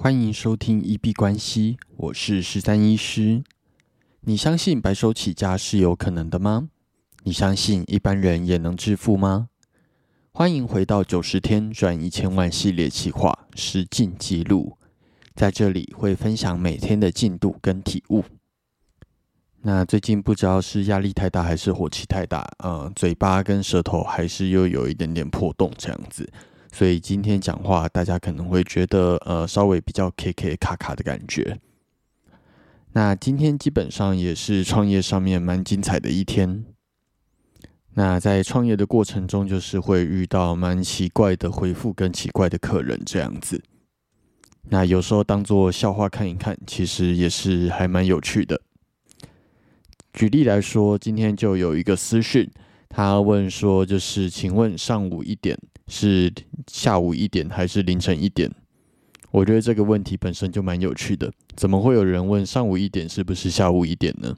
欢迎收听一币关系，我是十三医师。你相信白手起家是有可能的吗？你相信一般人也能致富吗？欢迎回到九十天赚一千万系列企划实进记录，在这里会分享每天的进度跟体悟。那最近不知道是压力太大还是火气太大，呃，嘴巴跟舌头还是又有一点点破洞这样子。所以今天讲话，大家可能会觉得呃稍微比较 K K 卡卡的感觉。那今天基本上也是创业上面蛮精彩的一天。那在创业的过程中，就是会遇到蛮奇怪的回复跟奇怪的客人这样子。那有时候当做笑话看一看，其实也是还蛮有趣的。举例来说，今天就有一个私讯，他问说，就是请问上午一点是下午一点还是凌晨一点？我觉得这个问题本身就蛮有趣的，怎么会有人问上午一点是不是下午一点呢？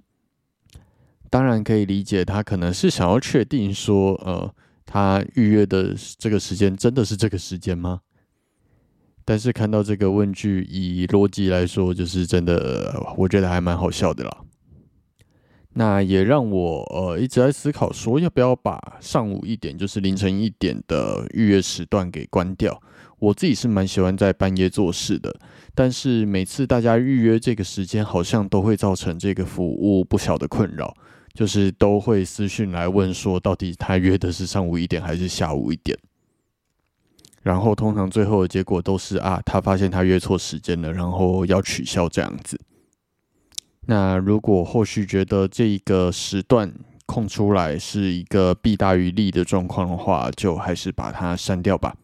当然可以理解，他可能是想要确定说，呃，他预约的这个时间真的是这个时间吗？但是看到这个问句，以逻辑来说，就是真的，我觉得还蛮好笑的啦。那也让我呃一直在思考，说要不要把上午一点，就是凌晨一点的预约时段给关掉。我自己是蛮喜欢在半夜做事的，但是每次大家预约这个时间，好像都会造成这个服务不小的困扰，就是都会私讯来问说，到底他约的是上午一点还是下午一点？然后通常最后的结果都是啊，他发现他约错时间了，然后要取消这样子。那如果后续觉得这一个时段空出来是一个弊大于利的状况的话，就还是把它删掉吧。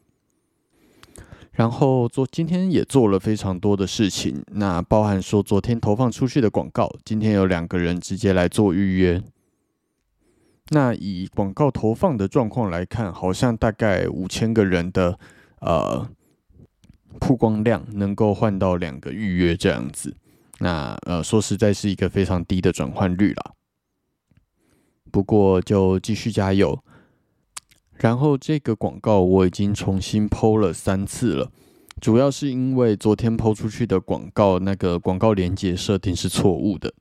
然后做今天也做了非常多的事情，那包含说昨天投放出去的广告，今天有两个人直接来做预约。那以广告投放的状况来看，好像大概五千个人的呃曝光量能够换到两个预约这样子。那呃，说实在是一个非常低的转换率了。不过就继续加油。然后这个广告我已经重新剖了三次了，主要是因为昨天剖出去的广告那个广告连接设定是错误的，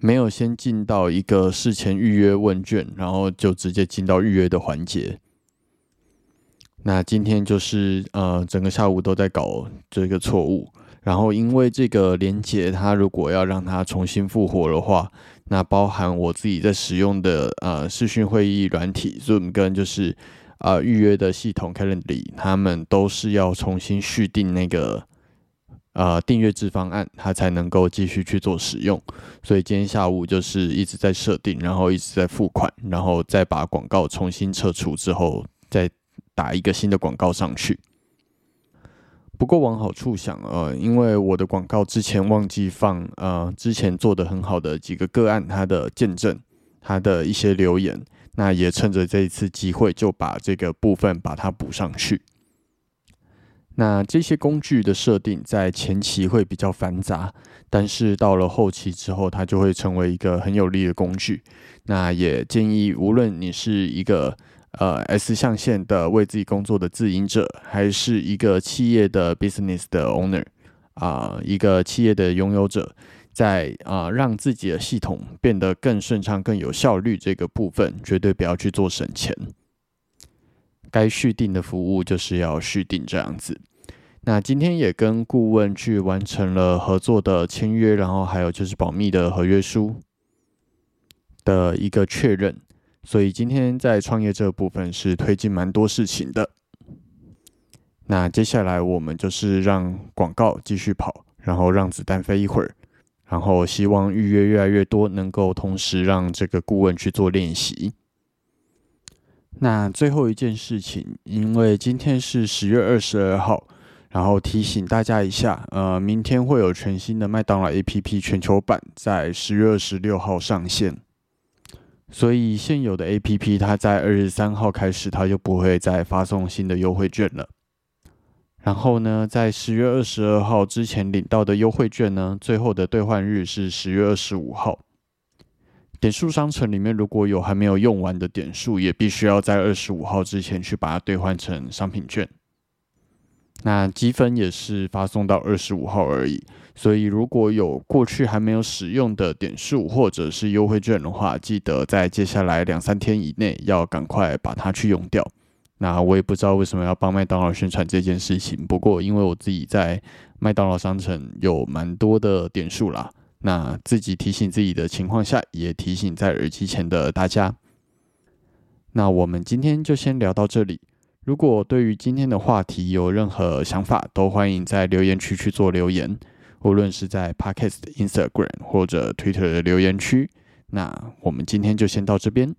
没有先进到一个事前预约问卷，然后就直接进到预约的环节。那今天就是呃，整个下午都在搞这个错误。然后，因为这个连接，它如果要让它重新复活的话，那包含我自己在使用的呃视讯会议软体 Zoom 跟就是呃预约的系统 Calendly，他们都是要重新续订那个呃订阅制方案，它才能够继续去做使用。所以今天下午就是一直在设定，然后一直在付款，然后再把广告重新撤除之后，再打一个新的广告上去。不过往好处想，呃，因为我的广告之前忘记放，呃，之前做的很好的几个个案，他的见证，他的一些留言，那也趁着这一次机会，就把这个部分把它补上去。那这些工具的设定在前期会比较繁杂，但是到了后期之后，它就会成为一个很有力的工具。那也建议，无论你是一个。呃，S 象限的为自己工作的自营者，还是一个企业的 business 的 owner 啊，一个企业的拥有者，在啊让自己的系统变得更顺畅、更有效率这个部分，绝对不要去做省钱。该续订的服务就是要续订这样子。那今天也跟顾问去完成了合作的签约，然后还有就是保密的合约书的一个确认。所以今天在创业这部分是推进蛮多事情的。那接下来我们就是让广告继续跑，然后让子弹飞一会儿，然后希望预约越来越多，能够同时让这个顾问去做练习。那最后一件事情，因为今天是十月二十二号，然后提醒大家一下，呃，明天会有全新的麦当劳 APP 全球版在十月二十六号上线。所以现有的 A P P，它在二十三号开始，它就不会再发送新的优惠券了。然后呢，在十月二十二号之前领到的优惠券呢，最后的兑换日是十月二十五号。点数商城里面如果有还没有用完的点数，也必须要在二十五号之前去把它兑换成商品券。那积分也是发送到二十五号而已。所以如果有过去还没有使用的点数或者是优惠券的话，记得在接下来两三天以内要赶快把它去用掉。那我也不知道为什么要帮麦当劳宣传这件事情，不过因为我自己在麦当劳商城有蛮多的点数啦，那自己提醒自己的情况下，也提醒在耳机前的大家。那我们今天就先聊到这里。如果对于今天的话题有任何想法，都欢迎在留言区去做留言，无论是在 Podcast、Instagram 或者 Twitter 的留言区。那我们今天就先到这边。